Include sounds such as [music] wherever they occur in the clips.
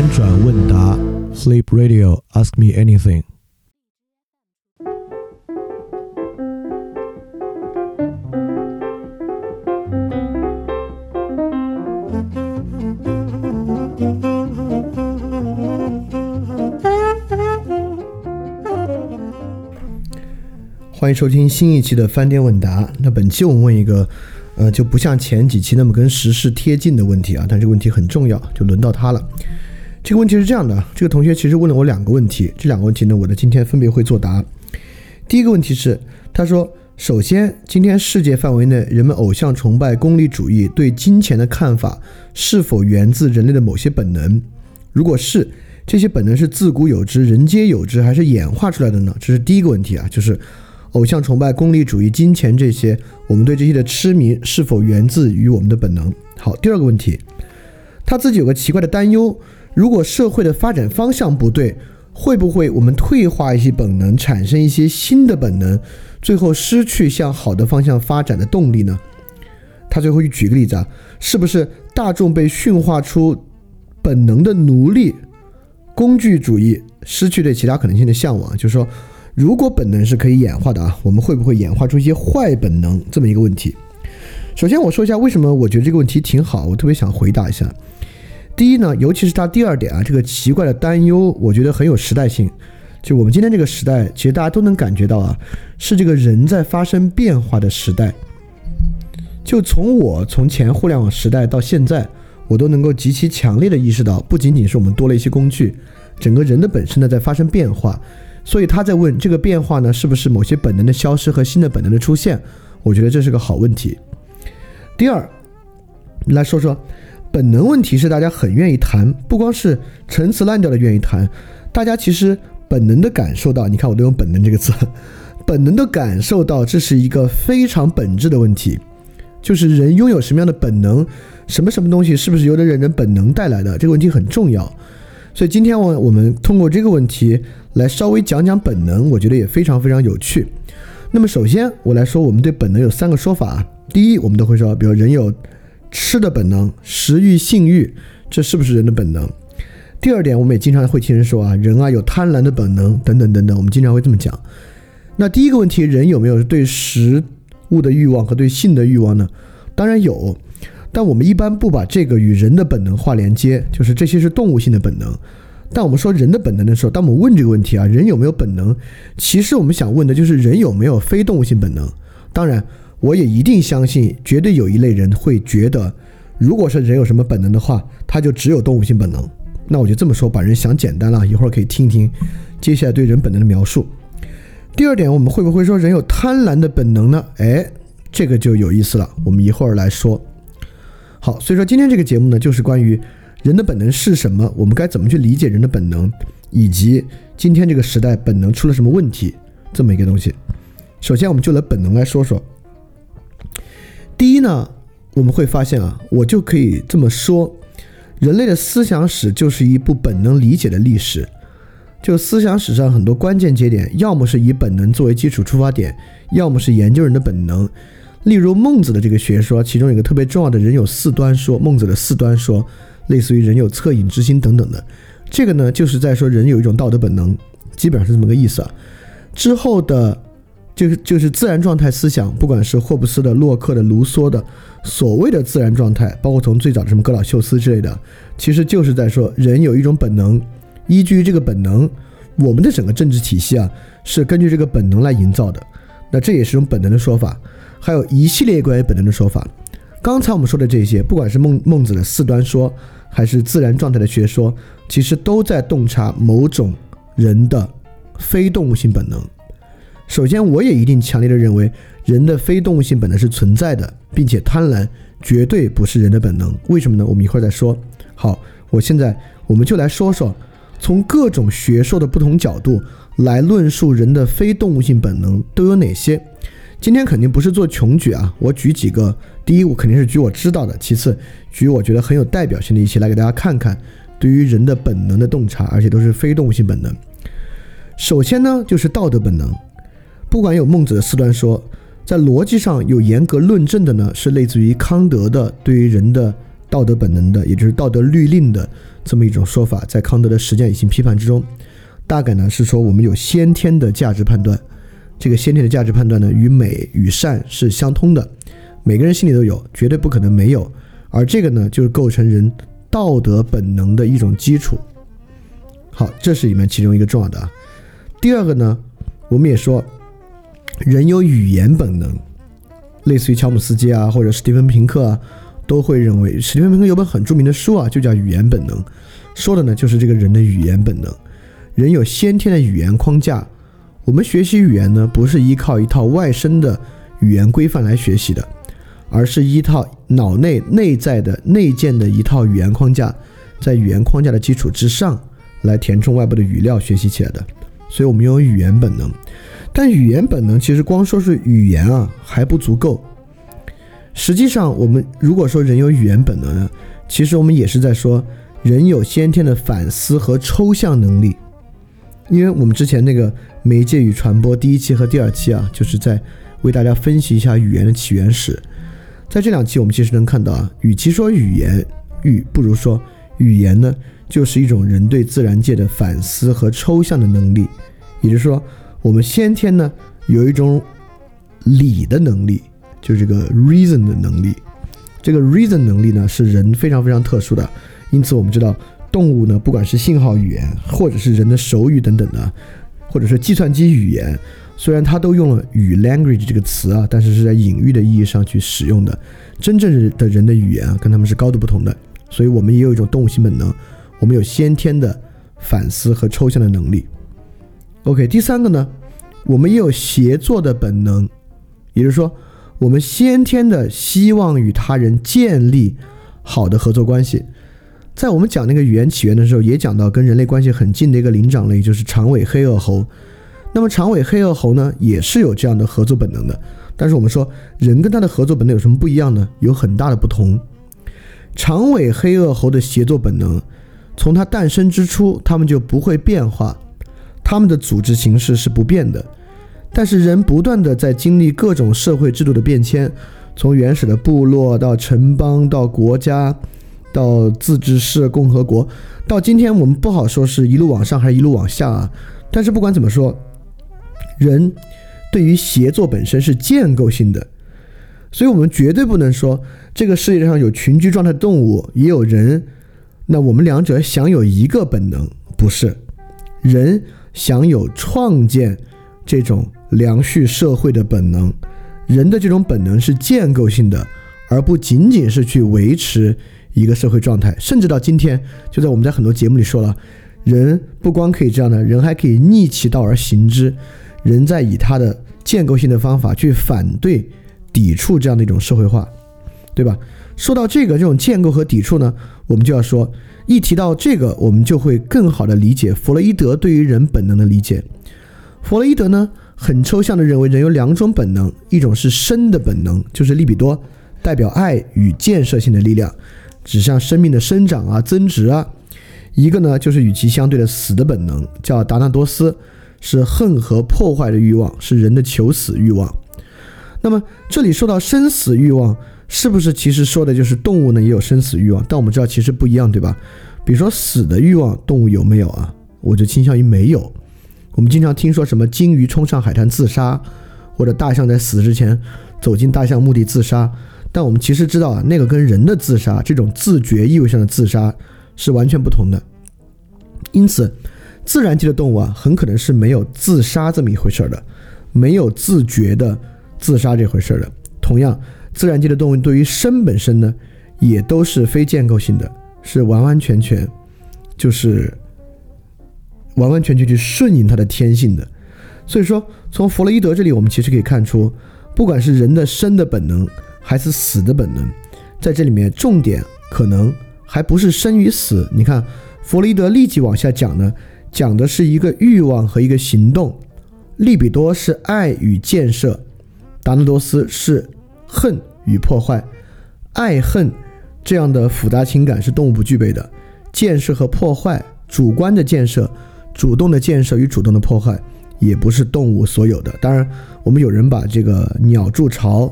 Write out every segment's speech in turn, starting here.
翻转问答，Sleep Radio，Ask me anything。欢迎收听新一期的翻天问答。那本期我们问一个，呃，就不像前几期那么跟时事贴近的问题啊，但这个问题很重要，就轮到他了。这个问题是这样的，这个同学其实问了我两个问题，这两个问题呢，我的今天分别会作答。第一个问题是，他说，首先，今天世界范围内人们偶像崇拜、功利主义对金钱的看法，是否源自人类的某些本能？如果是，这些本能是自古有之，人皆有之，还是演化出来的呢？这是第一个问题啊，就是。偶像崇拜、功利主义、金钱这些，我们对这些的痴迷是否源自于我们的本能？好，第二个问题，他自己有个奇怪的担忧：如果社会的发展方向不对，会不会我们退化一些本能，产生一些新的本能，最后失去向好的方向发展的动力呢？他最后举个例子啊，是不是大众被驯化出本能的奴隶？工具主义失去对其他可能性的向往，就是说。如果本能是可以演化的啊，我们会不会演化出一些坏本能这么一个问题？首先我说一下为什么我觉得这个问题挺好，我特别想回答一下。第一呢，尤其是他第二点啊，这个奇怪的担忧，我觉得很有时代性。就我们今天这个时代，其实大家都能感觉到啊，是这个人在发生变化的时代。就从我从前互联网时代到现在，我都能够极其强烈的意识到，不仅仅是我们多了一些工具，整个人的本身呢在发生变化。所以他在问这个变化呢，是不是某些本能的消失和新的本能的出现？我觉得这是个好问题。第二，来说说本能问题是大家很愿意谈，不光是陈词滥调的愿意谈，大家其实本能的感受到，你看我都用本能这个词，[laughs] 本能的感受到这是一个非常本质的问题，就是人拥有什么样的本能，什么什么东西是不是由着人的本能带来的？这个问题很重要。所以今天我我们通过这个问题来稍微讲讲本能，我觉得也非常非常有趣。那么首先我来说，我们对本能有三个说法。第一，我们都会说，比如人有吃的本能、食欲、性欲，这是不是人的本能？第二点，我们也经常会听人说啊，人啊有贪婪的本能等等等等，我们经常会这么讲。那第一个问题，人有没有对食物的欲望和对性的欲望呢？当然有。但我们一般不把这个与人的本能划连接，就是这些是动物性的本能。但我们说人的本能的时候，当我们问这个问题啊，人有没有本能？其实我们想问的就是人有没有非动物性本能。当然，我也一定相信，绝对有一类人会觉得，如果是人有什么本能的话，他就只有动物性本能。那我就这么说，把人想简单了。一会儿可以听一听接下来对人本能的描述。第二点，我们会不会说人有贪婪的本能呢？哎，这个就有意思了。我们一会儿来说。好，所以说今天这个节目呢，就是关于人的本能是什么，我们该怎么去理解人的本能，以及今天这个时代本能出了什么问题这么一个东西。首先，我们就来本能来说说。第一呢，我们会发现啊，我就可以这么说，人类的思想史就是一部本能理解的历史。就思想史上很多关键节点，要么是以本能作为基础出发点，要么是研究人的本能。例如孟子的这个学说，其中有一个特别重要的人有四端说，孟子的四端说，类似于人有恻隐之心等等的，这个呢就是在说人有一种道德本能，基本上是这么个意思啊。之后的，就是就是自然状态思想，不管是霍布斯的、洛克的、卢梭的所谓的自然状态，包括从最早的什么格老修斯之类的，其实就是在说人有一种本能，依据于这个本能，我们的整个政治体系啊是根据这个本能来营造的，那这也是一种本能的说法。还有一系列关于本能的说法。刚才我们说的这些，不管是孟孟子的四端说，还是自然状态的学说，其实都在洞察某种人的非动物性本能。首先，我也一定强烈的认为，人的非动物性本能是存在的，并且贪婪绝对不是人的本能。为什么呢？我们一会儿再说。好，我现在我们就来说说，从各种学说的不同角度来论述人的非动物性本能都有哪些。今天肯定不是做穷举啊，我举几个。第一，我肯定是举我知道的；其次，举我觉得很有代表性的一些来给大家看看，对于人的本能的洞察，而且都是非动物性本能。首先呢，就是道德本能。不管有孟子的四段说，在逻辑上有严格论证的呢，是类似于康德的对于人的道德本能的，也就是道德律令的这么一种说法，在康德的实践理性批判之中，大概呢是说我们有先天的价值判断，这个先天的价值判断呢与美与善是相通的，每个人心里都有，绝对不可能没有，而这个呢就是构成人道德本能的一种基础。好，这是里面其中一个重要的啊。第二个呢，我们也说人有语言本能，类似于乔姆斯基啊或者史蒂芬平克啊。都会认为史蒂芬平克有本很著名的书啊，就叫《语言本能》，说的呢就是这个人的语言本能。人有先天的语言框架，我们学习语言呢，不是依靠一套外生的语言规范来学习的，而是依靠脑内内在的内建的一套语言框架，在语言框架的基础之上来填充外部的语料学习起来的。所以，我们拥有语言本能，但语言本能其实光说是语言啊还不足够。实际上，我们如果说人有语言本能呢，其实我们也是在说人有先天的反思和抽象能力。因为我们之前那个媒介与传播第一期和第二期啊，就是在为大家分析一下语言的起源史。在这两期，我们其实能看到啊，与其说语言语，不如说语言呢，就是一种人对自然界的反思和抽象的能力。也就是说，我们先天呢有一种理的能力。就是这个 reason 的能力，这个 reason 能力呢是人非常非常特殊的，因此我们知道动物呢，不管是信号语言，或者是人的手语等等的，或者是计算机语言，虽然它都用了语 language 这个词啊，但是是在隐喻的意义上去使用的。真正的人的语言啊，跟他们是高度不同的，所以我们也有一种动物性本能，我们有先天的反思和抽象的能力。OK，第三个呢，我们也有协作的本能，也就是说。我们先天的希望与他人建立好的合作关系，在我们讲那个语言起源的时候，也讲到跟人类关系很近的一个灵长类，就是长尾黑颚猴。那么长尾黑颚猴呢，也是有这样的合作本能的。但是我们说，人跟它的合作本能有什么不一样呢？有很大的不同。长尾黑颚猴的协作本能，从它诞生之初，它们就不会变化，他们的组织形式是不变的。但是人不断的在经历各种社会制度的变迁，从原始的部落到城邦，到国家，到自治市共和国，到今天我们不好说是一路往上还是一路往下啊。但是不管怎么说，人对于协作本身是建构性的，所以我们绝对不能说这个世界上有群居状态动物也有人，那我们两者享有一个本能，不是人享有创建这种。良序社会的本能，人的这种本能是建构性的，而不仅仅是去维持一个社会状态。甚至到今天，就在我们在很多节目里说了，人不光可以这样的，人还可以逆其道而行之。人在以他的建构性的方法去反对、抵触这样的一种社会化，对吧？说到这个这种建构和抵触呢，我们就要说，一提到这个，我们就会更好的理解弗洛伊德对于人本能的理解。弗洛伊德呢？很抽象的认为，人有两种本能，一种是生的本能，就是利比多，代表爱与建设性的力量，指向生命的生长啊、增值啊；一个呢，就是与其相对的死的本能，叫达纳多斯，是恨和破坏的欲望，是人的求死欲望。那么这里说到生死欲望，是不是其实说的就是动物呢也有生死欲望？但我们知道其实不一样，对吧？比如说死的欲望，动物有没有啊？我就倾向于没有。我们经常听说什么鲸鱼冲上海滩自杀，或者大象在死之前走进大象墓地自杀，但我们其实知道啊，那个跟人的自杀这种自觉意味上的自杀是完全不同的。因此，自然界的动物啊，很可能是没有自杀这么一回事儿的，没有自觉的自杀这回事儿的。同样，自然界的动物对于生本身呢，也都是非建构性的，是完完全全就是。完完全全去顺应它的天性的，所以说从弗洛伊德这里，我们其实可以看出，不管是人的生的本能还是死的本能，在这里面重点可能还不是生与死。你看，弗洛伊德立即往下讲呢，讲的是一个欲望和一个行动，利比多是爱与建设，达纳多斯是恨与破坏。爱恨这样的复杂情感是动物不具备的，建设和破坏，主观的建设。主动的建设与主动的破坏，也不是动物所有的。当然，我们有人把这个鸟筑巢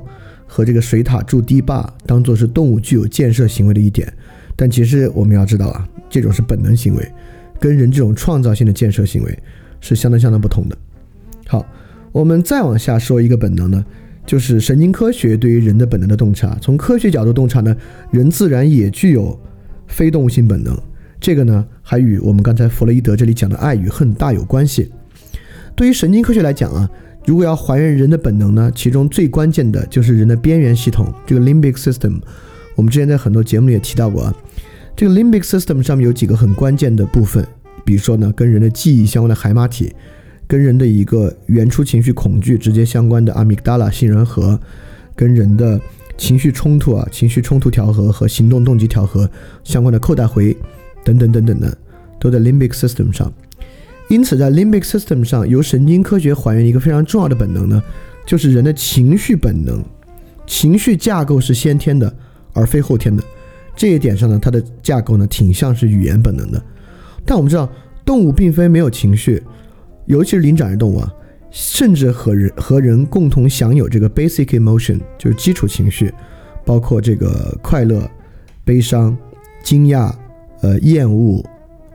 和这个水獭筑堤坝当做是动物具有建设行为的一点，但其实我们要知道啊，这种是本能行为，跟人这种创造性的建设行为是相当相当不同的。好，我们再往下说一个本能呢，就是神经科学对于人的本能的洞察。从科学角度洞察呢，人自然也具有非动物性本能。这个呢，还与我们刚才弗洛伊德这里讲的爱与恨大有关系。对于神经科学来讲啊，如果要还原人的本能呢，其中最关键的就是人的边缘系统，这个 limbic system。我们之前在很多节目里也提到过啊，这个 limbic system 上面有几个很关键的部分，比如说呢，跟人的记忆相关的海马体，跟人的一个原初情绪恐惧直接相关的阿米达拉杏仁核，跟人的情绪冲突啊，情绪冲突调和和行动动机调和相关的扣带回。等等等等的，都在 limbic system 上。因此，在 limbic system 上，由神经科学还原一个非常重要的本能呢，就是人的情绪本能。情绪架构是先天的，而非后天的。这一点上呢，它的架构呢，挺像是语言本能的。但我们知道，动物并非没有情绪，尤其是灵长类动物啊，甚至和人和人共同享有这个 basic emotion，就是基础情绪，包括这个快乐、悲伤、惊讶。呃，厌恶，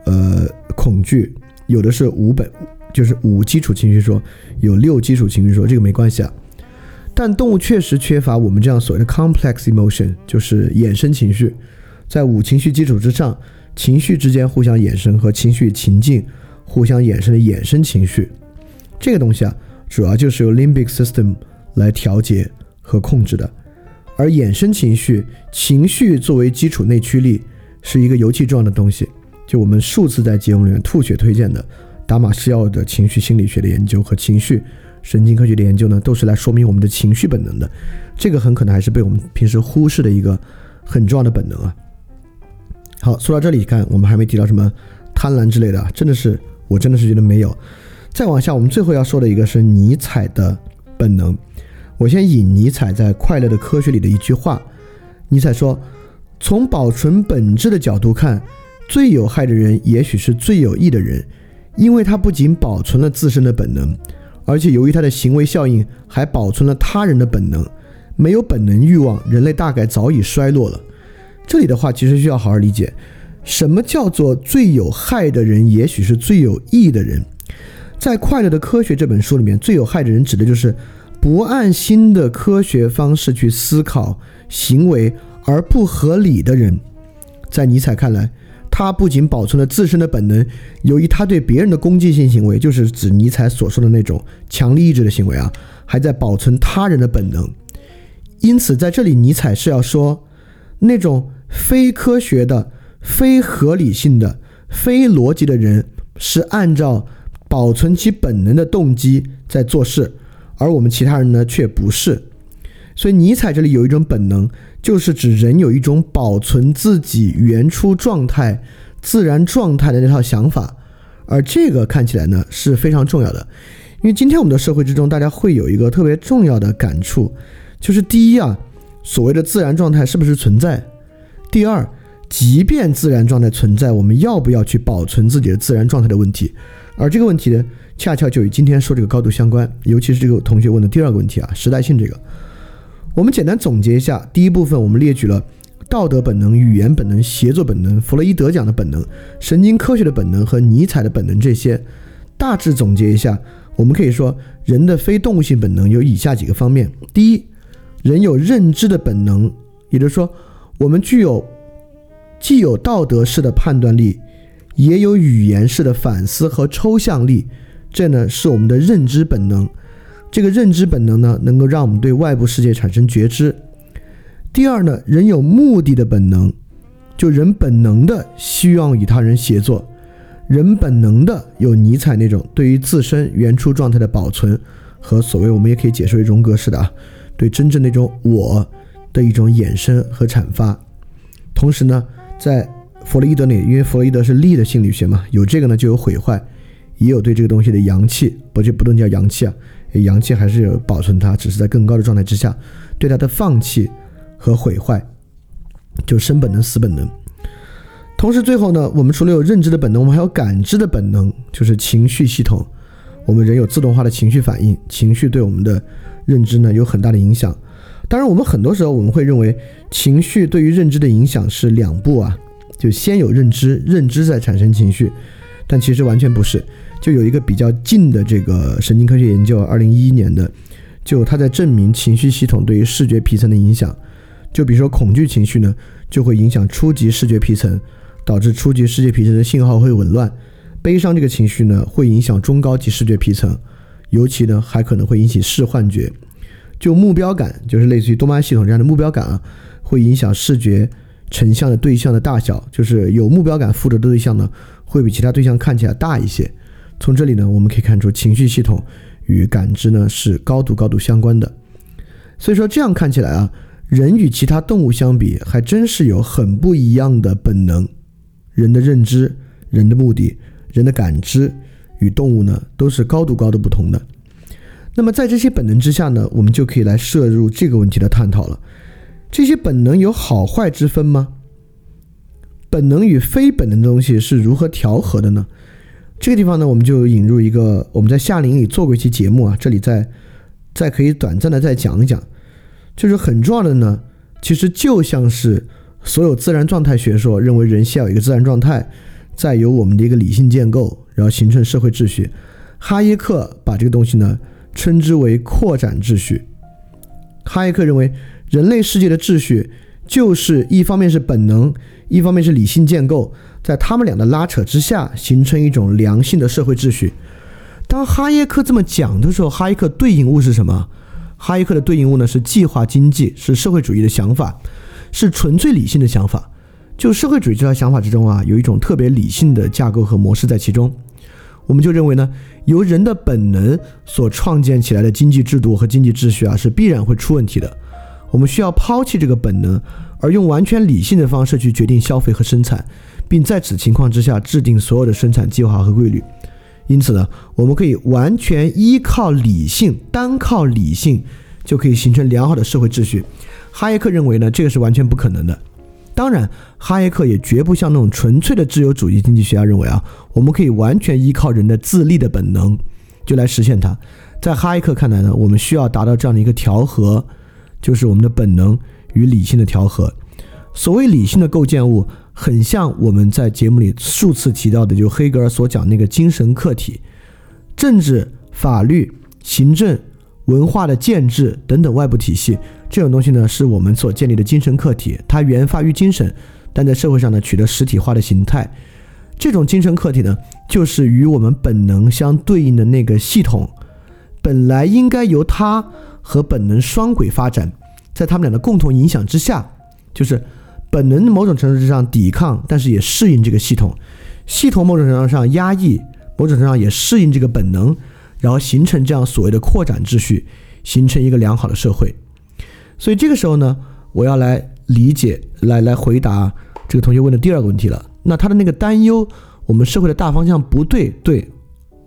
呃，恐惧，有的是五本，就是五基础情绪说，有六基础情绪说，这个没关系啊。但动物确实缺乏我们这样所谓的 complex emotion，就是衍生情绪，在五情绪基础之上，情绪之间互相衍生和情绪情境互相衍生的衍生情绪，这个东西啊，主要就是由 limbic system 来调节和控制的。而衍生情绪，情绪作为基础内驱力。是一个尤其重要的东西，就我们数次在节目里面吐血推荐的达马西奥的情绪心理学的研究和情绪神经科学的研究呢，都是来说明我们的情绪本能的。这个很可能还是被我们平时忽视的一个很重要的本能啊。好，说到这里，看我们还没提到什么贪婪之类的，真的是我真的是觉得没有。再往下，我们最后要说的一个是尼采的本能。我先引尼采在《快乐的科学》里的一句话，尼采说。从保存本质的角度看，最有害的人也许是最有益的人，因为他不仅保存了自身的本能，而且由于他的行为效应还保存了他人的本能。没有本能欲望，人类大概早已衰落了。这里的话其实需要好好理解，什么叫做最有害的人也许是最有益的人。在《快乐的科学》这本书里面，最有害的人指的就是不按新的科学方式去思考行为。而不合理的人，在尼采看来，他不仅保存了自身的本能，由于他对别人的攻击性行为，就是指尼采所说的那种强力意志的行为啊，还在保存他人的本能。因此，在这里，尼采是要说，那种非科学的、非合理性的、非逻辑的人，是按照保存其本能的动机在做事，而我们其他人呢，却不是。所以，尼采这里有一种本能。就是指人有一种保存自己原初状态、自然状态的那套想法，而这个看起来呢是非常重要的。因为今天我们的社会之中，大家会有一个特别重要的感触，就是第一啊，所谓的自然状态是不是存在？第二，即便自然状态存在，我们要不要去保存自己的自然状态的问题？而这个问题呢，恰恰就与今天说这个高度相关，尤其是这个同学问的第二个问题啊，时代性这个。我们简单总结一下，第一部分我们列举了道德本能、语言本能、协作本能、弗洛伊德讲的本能、神经科学的本能和尼采的本能这些。大致总结一下，我们可以说，人的非动物性本能有以下几个方面：第一，人有认知的本能，也就是说，我们具有既有道德式的判断力，也有语言式的反思和抽象力，这呢是我们的认知本能。这个认知本能呢，能够让我们对外部世界产生觉知。第二呢，人有目的的本能，就人本能的希望与他人协作，人本能的有尼采那种对于自身原初状态的保存和所谓我们也可以解释为荣格式的啊，对真正那种我的一种衍生和阐发。同时呢，在弗洛伊德里，因为弗洛伊德是力的心理学嘛，有这个呢就有毁坏，也有对这个东西的阳气，不就不能叫阳气啊。阳气还是有保存它，只是在更高的状态之下，对它的放弃和毁坏，就生本能、死本能。同时，最后呢，我们除了有认知的本能，我们还有感知的本能，就是情绪系统。我们人有自动化的情绪反应，情绪对我们的认知呢有很大的影响。当然，我们很多时候我们会认为情绪对于认知的影响是两步啊，就先有认知，认知再产生情绪，但其实完全不是。就有一个比较近的这个神经科学研究，二零一一年的，就他在证明情绪系统对于视觉皮层的影响。就比如说恐惧情绪呢，就会影响初级视觉皮层，导致初级视觉皮层的信号会紊乱。悲伤这个情绪呢，会影响中高级视觉皮层，尤其呢还可能会引起视幻觉。就目标感，就是类似于多巴胺系统这样的目标感啊，会影响视觉成像的对象的大小，就是有目标感负责的对象呢，会比其他对象看起来大一些。从这里呢，我们可以看出情绪系统与感知呢是高度高度相关的。所以说这样看起来啊，人与其他动物相比，还真是有很不一样的本能。人的认知、人的目的、人的感知与动物呢，都是高度高度不同的。那么在这些本能之下呢，我们就可以来摄入这个问题的探讨了。这些本能有好坏之分吗？本能与非本能的东西是如何调和的呢？这个地方呢，我们就引入一个我们在夏令营里做过一期节目啊，这里再再可以短暂的再讲一讲，就是很重要的呢，其实就像是所有自然状态学说认为人先有一个自然状态，再有我们的一个理性建构，然后形成社会秩序。哈耶克把这个东西呢。称之为扩展秩序。哈耶克认为，人类世界的秩序就是一方面是本能，一方面是理性建构，在他们俩的拉扯之下，形成一种良性的社会秩序。当哈耶克这么讲的时候，哈耶克对应物是什么？哈耶克的对应物呢是计划经济，是社会主义的想法，是纯粹理性的想法。就社会主义这套想法之中啊，有一种特别理性的架构和模式在其中。我们就认为呢。由人的本能所创建起来的经济制度和经济秩序啊，是必然会出问题的。我们需要抛弃这个本能，而用完全理性的方式去决定消费和生产，并在此情况之下制定所有的生产计划和规律。因此呢，我们可以完全依靠理性，单靠理性就可以形成良好的社会秩序。哈耶克认为呢，这个是完全不可能的。当然，哈耶克也绝不像那种纯粹的自由主义经济学家认为啊，我们可以完全依靠人的自立的本能就来实现它。在哈耶克看来呢，我们需要达到这样的一个调和，就是我们的本能与理性的调和。所谓理性的构建物，很像我们在节目里数次提到的，就黑格尔所讲那个精神客体，政治、法律、行政。文化的建制等等外部体系，这种东西呢，是我们所建立的精神客体，它源发于精神，但在社会上呢，取得实体化的形态。这种精神客体呢，就是与我们本能相对应的那个系统，本来应该由它和本能双轨发展，在他们俩的共同影响之下，就是本能某种程度之上抵抗，但是也适应这个系统，系统某种程度上压抑，某种程度上也适应这个本能。然后形成这样所谓的扩展秩序，形成一个良好的社会。所以这个时候呢，我要来理解，来来回答这个同学问的第二个问题了。那他的那个担忧，我们社会的大方向不对，对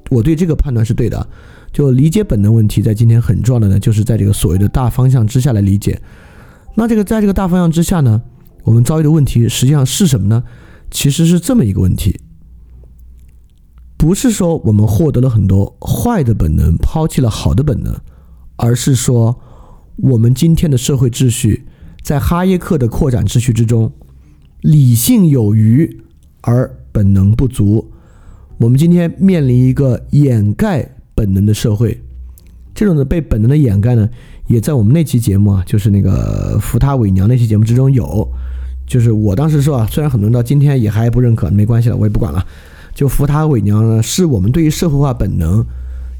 我对这个判断是对的。就理解本能问题，在今天很重要的呢，就是在这个所谓的大方向之下来理解。那这个在这个大方向之下呢，我们遭遇的问题实际上是什么呢？其实是这么一个问题。不是说我们获得了很多坏的本能，抛弃了好的本能，而是说我们今天的社会秩序在哈耶克的扩展秩序之中，理性有余而本能不足。我们今天面临一个掩盖本能的社会，这种的被本能的掩盖呢，也在我们那期节目啊，就是那个扶他伪娘那期节目之中有。就是我当时说啊，虽然很多人到今天也还不认可，没关系了，我也不管了。就扶他伪娘呢，是我们对于社会化本能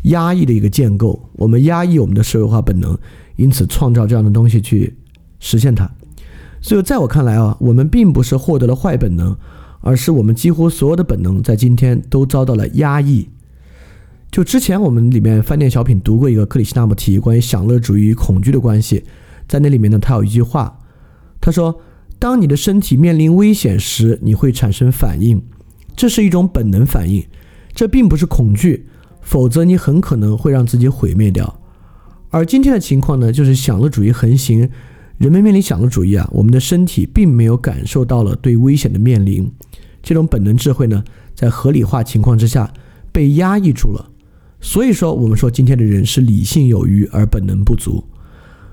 压抑的一个建构。我们压抑我们的社会化本能，因此创造这样的东西去实现它。所以，在我看来啊，我们并不是获得了坏本能，而是我们几乎所有的本能在今天都遭到了压抑。就之前我们里面饭店小品读过一个克里希纳穆提关于享乐主义与恐惧的关系，在那里面呢，他有一句话，他说：“当你的身体面临危险时，你会产生反应。”这是一种本能反应，这并不是恐惧，否则你很可能会让自己毁灭掉。而今天的情况呢，就是享乐主义横行，人们面临享乐主义啊，我们的身体并没有感受到了对危险的面临，这种本能智慧呢，在合理化情况之下被压抑住了。所以说，我们说今天的人是理性有余而本能不足。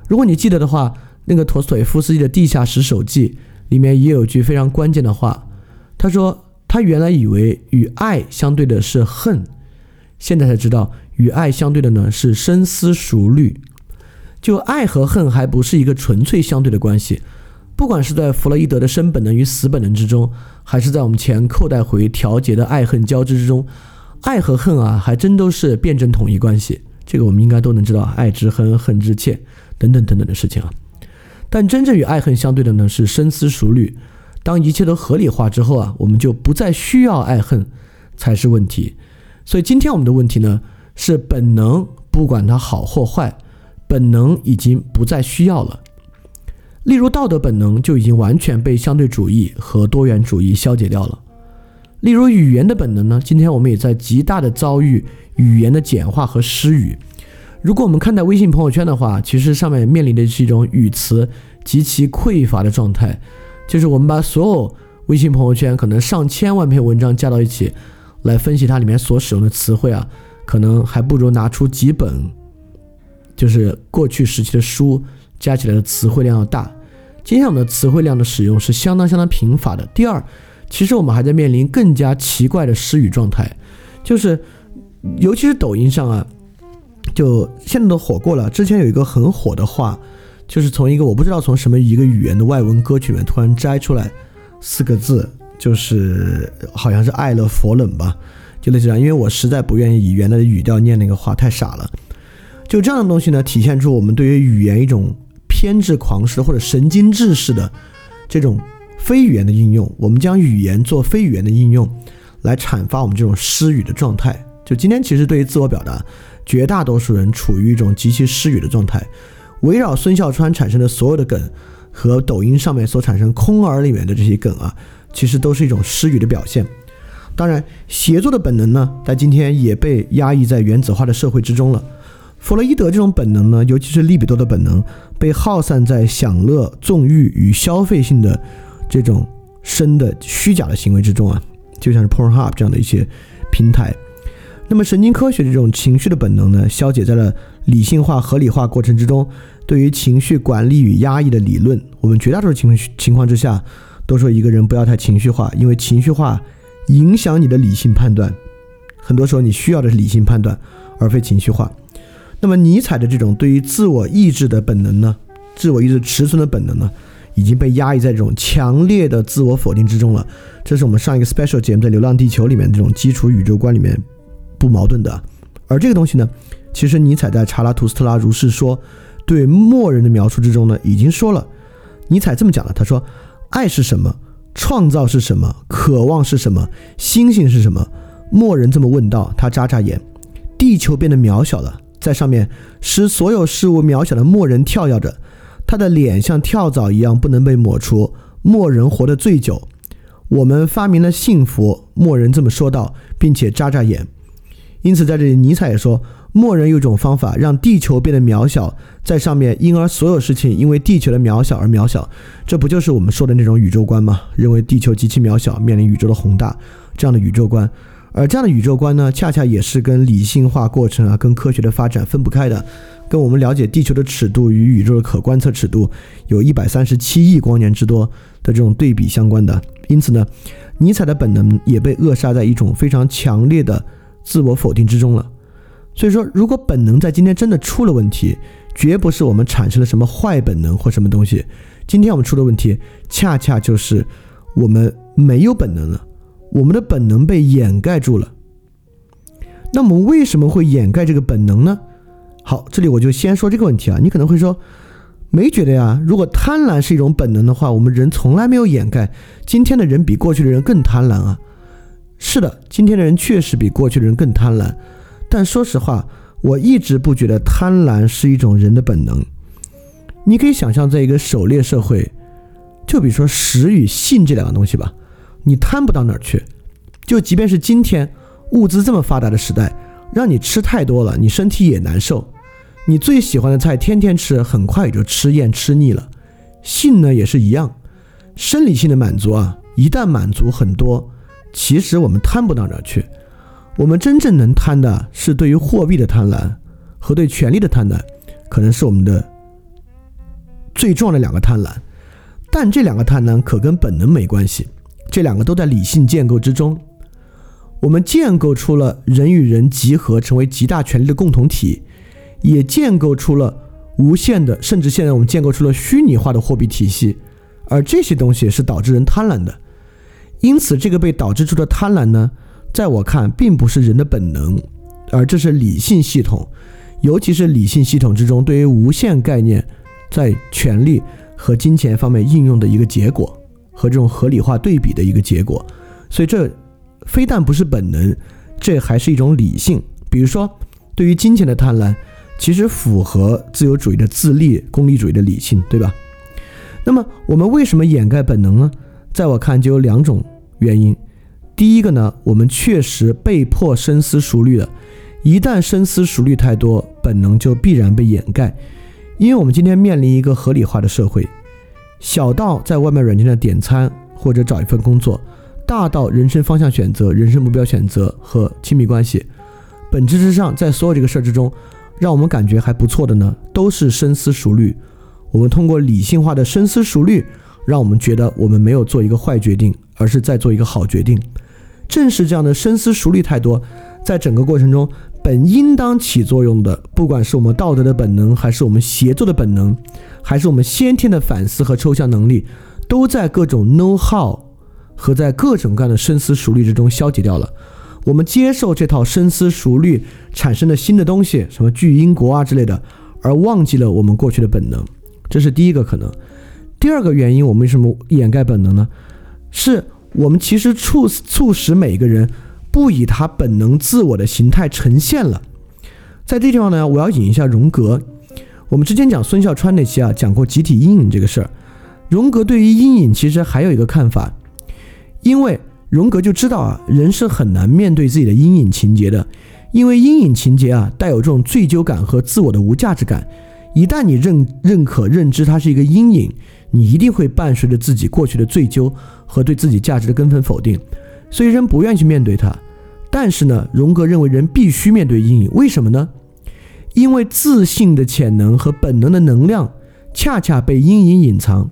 如果你记得的话，那个陀思妥耶夫斯基的《地下室手记》里面也有句非常关键的话，他说他原来以为与爱相对的是恨，现在才知道与爱相对的呢是深思熟虑。就爱和恨还不是一个纯粹相对的关系，不管是在弗洛伊德的生本能与死本能之中，还是在我们前扣带回调节的爱恨交织之中，爱和恨啊，还真都是辩证统一关系。这个我们应该都能知道，爱之恨，恨之切，等等等等的事情啊。但真正与爱恨相对的呢，是深思熟虑。当一切都合理化之后啊，我们就不再需要爱恨才是问题。所以今天我们的问题呢，是本能，不管它好或坏。本能已经不再需要了，例如道德本能就已经完全被相对主义和多元主义消解掉了。例如语言的本能呢？今天我们也在极大的遭遇语言的简化和失语。如果我们看待微信朋友圈的话，其实上面面临的是一种语词极其匮乏的状态，就是我们把所有微信朋友圈可能上千万篇文章加到一起，来分析它里面所使用的词汇啊，可能还不如拿出几本。就是过去时期的书加起来的词汇量要大，今天我们的词汇量的使用是相当相当贫乏的。第二，其实我们还在面临更加奇怪的失语状态，就是尤其是抖音上啊，就现在都火过了。之前有一个很火的话，就是从一个我不知道从什么一个语言的外文歌曲里面突然摘出来四个字，就是好像是爱了佛冷吧，就类似这样。因为我实在不愿意以原来的语调念那个话，太傻了。就这样的东西呢，体现出我们对于语言一种偏执狂式或者神经质式的这种非语言的应用。我们将语言做非语言的应用，来阐发我们这种失语的状态。就今天，其实对于自我表达，绝大多数人处于一种极其失语的状态。围绕孙笑川产生的所有的梗，和抖音上面所产生空耳里面的这些梗啊，其实都是一种失语的表现。当然，协作的本能呢，在今天也被压抑在原子化的社会之中了。弗洛伊德这种本能呢，尤其是利比多的本能，被耗散在享乐、纵欲与消费性的这种深的虚假的行为之中啊，就像是 Pornhub 这样的一些平台。那么神经科学这种情绪的本能呢，消解在了理性化、合理化过程之中。对于情绪管理与压抑的理论，我们绝大多数情情况之下都说一个人不要太情绪化，因为情绪化影响你的理性判断。很多时候你需要的是理性判断，而非情绪化。那么尼采的这种对于自我意志的本能呢，自我意志持存的本能呢，已经被压抑在这种强烈的自我否定之中了。这是我们上一个 special 节目在《流浪地球》里面这种基础宇宙观里面不矛盾的。而这个东西呢，其实尼采在《查拉图斯特拉如是说》对默人的描述之中呢，已经说了。尼采这么讲了，他说：“爱是什么？创造是什么？渴望是什么？星星是什么？”莫人这么问道。他眨眨眼，地球变得渺小了。在上面使所有事物渺小的莫人跳跃着，他的脸像跳蚤一样不能被抹除。莫人活得最久。我们发明了幸福，莫人这么说道，并且眨眨眼。因此，在这里，尼采也说，默认有一种方法让地球变得渺小，在上面，因而所有事情因为地球的渺小而渺小。这不就是我们说的那种宇宙观吗？认为地球极其渺小，面临宇宙的宏大，这样的宇宙观。而这样的宇宙观呢，恰恰也是跟理性化过程啊，跟科学的发展分不开的，跟我们了解地球的尺度与宇宙的可观测尺度有一百三十七亿光年之多的这种对比相关的。因此呢，尼采的本能也被扼杀在一种非常强烈的自我否定之中了。所以说，如果本能在今天真的出了问题，绝不是我们产生了什么坏本能或什么东西，今天我们出的问题，恰恰就是我们没有本能了。我们的本能被掩盖住了，那我们为什么会掩盖这个本能呢？好，这里我就先说这个问题啊。你可能会说，没觉得呀？如果贪婪是一种本能的话，我们人从来没有掩盖。今天的人比过去的人更贪婪啊。是的，今天的人确实比过去的人更贪婪。但说实话，我一直不觉得贪婪是一种人的本能。你可以想象，在一个狩猎社会，就比如说食与性这两个东西吧。你贪不到哪儿去，就即便是今天物资这么发达的时代，让你吃太多了，你身体也难受。你最喜欢的菜天天吃，很快也就吃厌吃腻了。性呢也是一样，生理性的满足啊，一旦满足很多，其实我们贪不到哪儿去。我们真正能贪的是对于货币的贪婪和对权力的贪婪，可能是我们的最重要的两个贪婪，但这两个贪婪可跟本能没关系，这两个都在理性建构之中。我们建构出了人与人集合成为极大权力的共同体，也建构出了无限的，甚至现在我们建构出了虚拟化的货币体系，而这些东西是导致人贪婪的。因此，这个被导致出的贪婪呢，在我看并不是人的本能，而这是理性系统，尤其是理性系统之中对于无限概念在权力和金钱方面应用的一个结果和这种合理化对比的一个结果。所以这。非但不是本能，这还是一种理性。比如说，对于金钱的贪婪，其实符合自由主义的自利、功利主义的理性，对吧？那么，我们为什么掩盖本能呢？在我看，就有两种原因。第一个呢，我们确实被迫深思熟虑了。一旦深思熟虑太多，本能就必然被掩盖。因为我们今天面临一个合理化的社会，小到在外卖软件上点餐或者找一份工作。大到人生方向选择、人生目标选择和亲密关系，本质之上，在所有这个事儿之中，让我们感觉还不错的呢，都是深思熟虑。我们通过理性化的深思熟虑，让我们觉得我们没有做一个坏决定，而是在做一个好决定。正是这样的深思熟虑太多，在整个过程中，本应当起作用的，不管是我们道德的本能，还是我们协作的本能，还是我们先天的反思和抽象能力，都在各种 know how。和在各种各样的深思熟虑之中消解掉了。我们接受这套深思熟虑产生的新的东西，什么巨婴国啊之类的，而忘记了我们过去的本能，这是第一个可能。第二个原因，我们为什么掩盖本能呢？是我们其实促促使每个人不以他本能自我的形态呈现了。在这地方呢，我要引一下荣格。我们之前讲孙笑川那期啊，讲过集体阴影这个事儿。荣格对于阴影其实还有一个看法。因为荣格就知道啊，人是很难面对自己的阴影情节的，因为阴影情节啊带有这种罪疚感和自我的无价值感。一旦你认认可认知它是一个阴影，你一定会伴随着自己过去的罪疚和对自己价值的根本否定，所以人不愿意去面对它。但是呢，荣格认为人必须面对阴影，为什么呢？因为自信的潜能和本能的能量恰恰被阴影隐藏。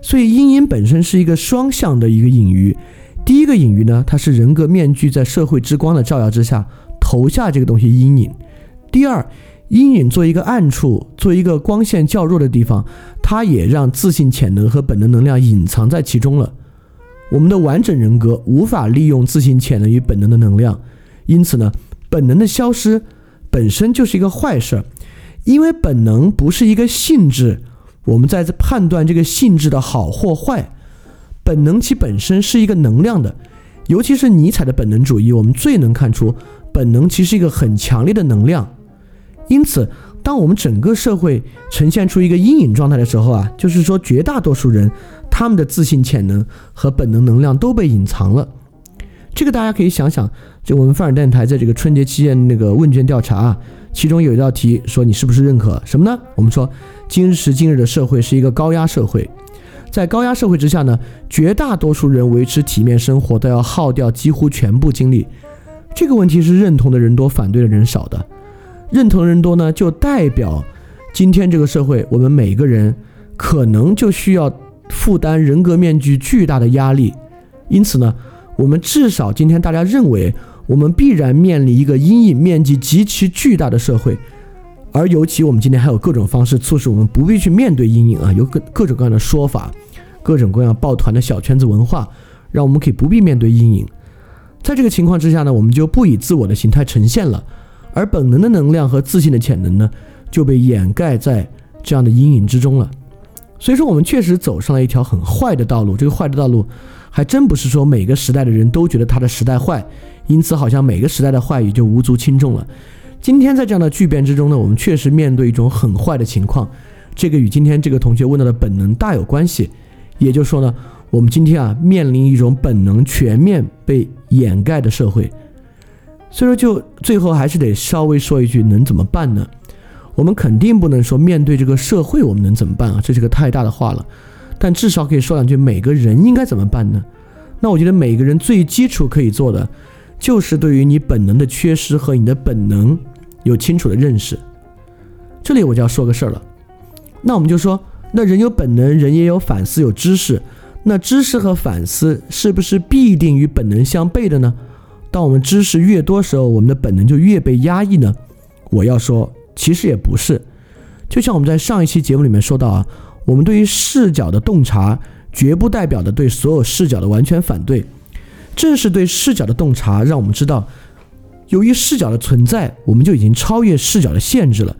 所以阴影本身是一个双向的一个隐喻，第一个隐喻呢，它是人格面具在社会之光的照耀之下投下这个东西阴影；第二，阴影做一个暗处，做一个光线较弱的地方，它也让自信潜能和本能能量隐藏在其中了。我们的完整人格无法利用自信潜能与本能的能量，因此呢，本能的消失本身就是一个坏事儿，因为本能不是一个性质。我们在判断这个性质的好或坏，本能其本身是一个能量的，尤其是尼采的本能主义，我们最能看出本能其实是一个很强烈的能量。因此，当我们整个社会呈现出一个阴影状态的时候啊，就是说绝大多数人他们的自信潜能和本能能量都被隐藏了。这个大家可以想想，就我们范尔电台在这个春节期间那个问卷调查啊。其中有一道题说你是不是认可什么呢？我们说今时今日的社会是一个高压社会，在高压社会之下呢，绝大多数人维持体面生活都要耗掉几乎全部精力。这个问题是认同的人多，反对的人少的。认同人多呢，就代表今天这个社会，我们每个人可能就需要负担人格面具巨大的压力。因此呢，我们至少今天大家认为。我们必然面临一个阴影面积极其巨大的社会，而尤其我们今天还有各种方式促使我们不必去面对阴影啊，有各各种各样的说法，各种各样抱团的小圈子文化，让我们可以不必面对阴影。在这个情况之下呢，我们就不以自我的形态呈现了，而本能的能量和自信的潜能呢，就被掩盖在这样的阴影之中了。所以说，我们确实走上了一条很坏的道路。这个坏的道路，还真不是说每个时代的人都觉得他的时代坏。因此，好像每个时代的坏语就无足轻重了。今天在这样的巨变之中呢，我们确实面对一种很坏的情况，这个与今天这个同学问到的本能大有关系。也就是说呢，我们今天啊面临一种本能全面被掩盖的社会。所以说，就最后还是得稍微说一句，能怎么办呢？我们肯定不能说面对这个社会我们能怎么办啊？这是个太大的话了。但至少可以说两句，每个人应该怎么办呢？那我觉得每个人最基础可以做的。就是对于你本能的缺失和你的本能有清楚的认识。这里我就要说个事儿了。那我们就说，那人有本能，人也有反思，有知识。那知识和反思是不是必定与本能相悖的呢？当我们知识越多时候，我们的本能就越被压抑呢？我要说，其实也不是。就像我们在上一期节目里面说到啊，我们对于视角的洞察，绝不代表的对所有视角的完全反对。正是对视角的洞察，让我们知道，由于视角的存在，我们就已经超越视角的限制了。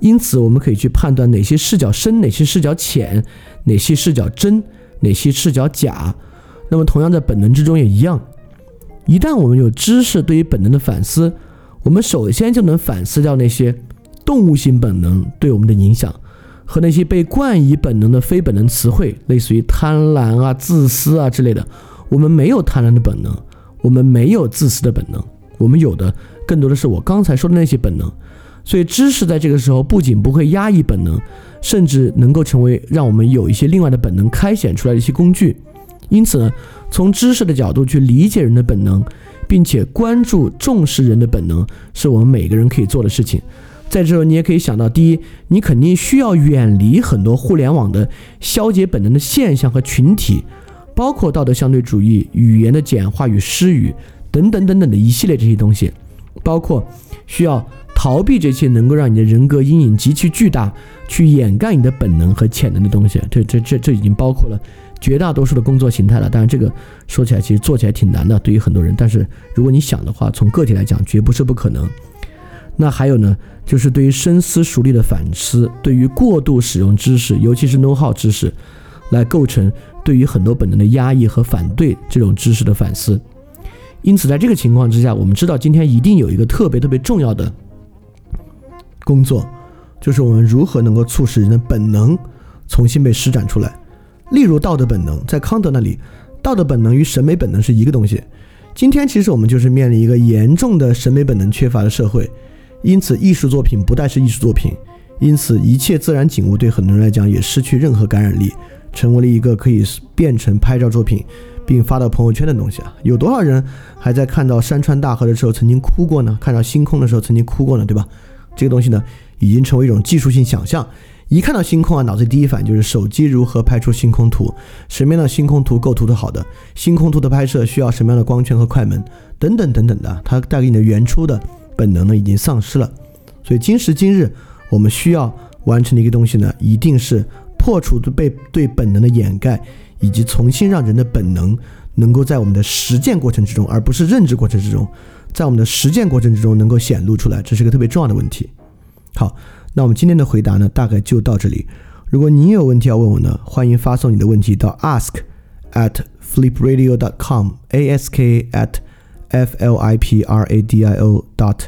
因此，我们可以去判断哪些视角深，哪些视角浅，哪些视角真。哪些视角假？那么同样在本能之中也一样。一旦我们有知识对于本能的反思，我们首先就能反思掉那些动物性本能对我们的影响，和那些被冠以本能的非本能词汇，类似于贪婪啊、自私啊之类的。我们没有贪婪的本能，我们没有自私的本能，我们有的更多的是我刚才说的那些本能。所以知识在这个时候不仅不会压抑本能。甚至能够成为让我们有一些另外的本能开显出来的一些工具。因此呢，从知识的角度去理解人的本能，并且关注重视人的本能，是我们每个人可以做的事情。在这，你也可以想到：第一，你肯定需要远离很多互联网的消解本能的现象和群体，包括道德相对主义、语言的简化与失语等等等等的一系列这些东西，包括需要。逃避这些能够让你的人格阴影极其巨大，去掩盖你的本能和潜能的东西，这这这这已经包括了绝大多数的工作形态了。当然，这个说起来其实做起来挺难的，对于很多人。但是如果你想的话，从个体来讲，绝不是不可能。那还有呢，就是对于深思熟虑的反思，对于过度使用知识，尤其是 know how 知识，来构成对于很多本能的压抑和反对这种知识的反思。因此，在这个情况之下，我们知道今天一定有一个特别特别重要的。工作就是我们如何能够促使人的本能重新被施展出来。例如道德本能，在康德那里，道德本能与审美本能是一个东西。今天其实我们就是面临一个严重的审美本能缺乏的社会，因此艺术作品不再是艺术作品，因此一切自然景物对很多人来讲也失去任何感染力，成为了一个可以变成拍照作品并发到朋友圈的东西啊！有多少人还在看到山川大河的时候曾经哭过呢？看到星空的时候曾经哭过呢？对吧？这个东西呢，已经成为一种技术性想象。一看到星空啊，脑子里第一反应就是手机如何拍出星空图，什么样的星空图构图的好的，星空图的拍摄需要什么样的光圈和快门，等等等等的。它带给你的原初的本能呢，已经丧失了。所以今时今日，我们需要完成的一个东西呢，一定是破除被对本能的掩盖，以及重新让人的本能能够在我们的实践过程之中，而不是认知过程之中。在我们的实践过程之中能够显露出来，这是个特别重要的问题。好，那我们今天的回答呢，大概就到这里。如果你有问题要问我呢，欢迎发送你的问题到 ask at flipradio.com，a s k at f l i p r a d i o dot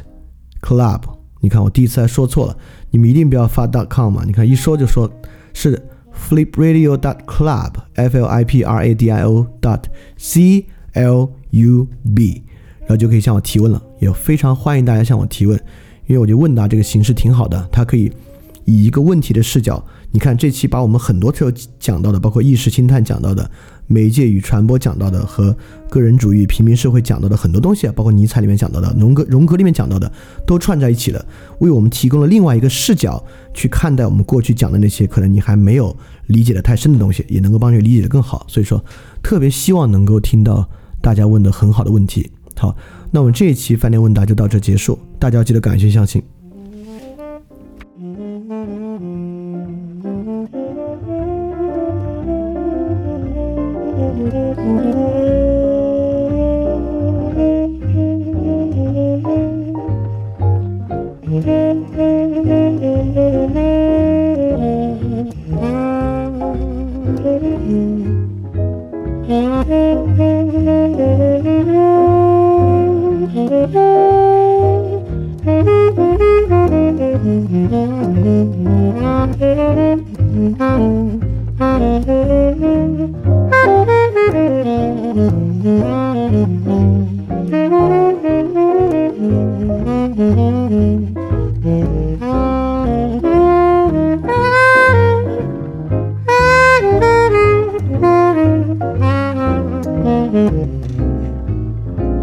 club。你看我第一次还说错了，你们一定不要发 dot com 嘛。你看一说就说是 flipradio dot club，f l i p r a d i o dot c l u b。然后就可以向我提问了，也非常欢迎大家向我提问，因为我觉得问答这个形式挺好的，它可以以一个问题的视角。你看这期把我们很多时候讲到的，包括意识星探讲到的、媒介与传播讲到的和个人主义、平民社会讲到的很多东西啊，包括尼采里面讲到的、荣格荣格里面讲到的，都 [laughs] 串在一起了，为我们提供了另外一个视角去看待我们过去讲的那些可能你还没有理解的太深的东西，也能够帮你理解的更好。所以说，特别希望能够听到大家问的很好的问题。好，那我们这一期饭店问答就到这结束，大家要记得感谢相信。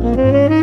Mm-hmm.